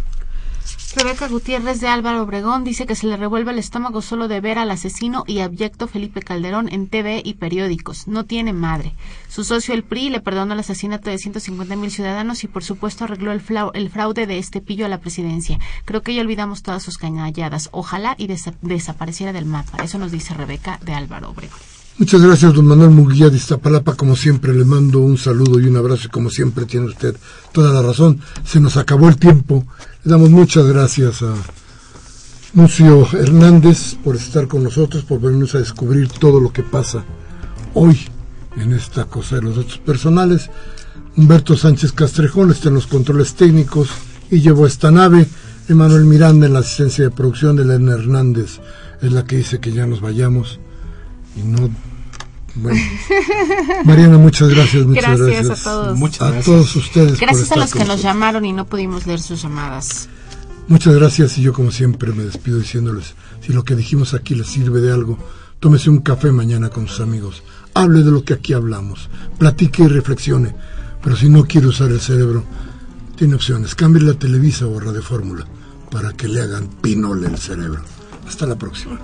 Rebeca Gutiérrez de Álvaro Obregón dice que se le revuelve el estómago solo de ver al asesino y abyecto Felipe Calderón en TV y periódicos. No tiene madre. Su socio el PRI le perdonó el asesinato de 150 mil ciudadanos y por supuesto arregló el, el, fraude de este pillo a la presidencia. Creo que ya olvidamos todas sus cañalladas. Ojalá y desapareciera del mapa. Eso nos dice Rebeca de Álvaro Obregón. Muchas gracias, don Manuel Muguía de Iztapalapa. Como siempre, le mando un saludo y un abrazo. Y como siempre, tiene usted toda la razón. Se nos acabó el tiempo. Le damos muchas gracias a Mucio Hernández por estar con nosotros, por venirnos a descubrir todo lo que pasa hoy en esta cosa de los datos personales. Humberto Sánchez Castrejón está en los controles técnicos y llevó esta nave. Emanuel Miranda en la asistencia de producción de Elena Hernández es la que dice que ya nos vayamos y no bueno. Mariana, muchas gracias, muchas gracias. a todos. Muchas a todos ustedes. Gracias a los que nos llamaron y no pudimos leer sus llamadas. Muchas gracias y yo como siempre me despido diciéndoles, si lo que dijimos aquí les sirve de algo, tómese un café mañana con sus amigos, hable de lo que aquí hablamos, platique y reflexione, pero si no quiere usar el cerebro, tiene opciones, cambie la televisa o de fórmula para que le hagan pinole el cerebro. Hasta la próxima.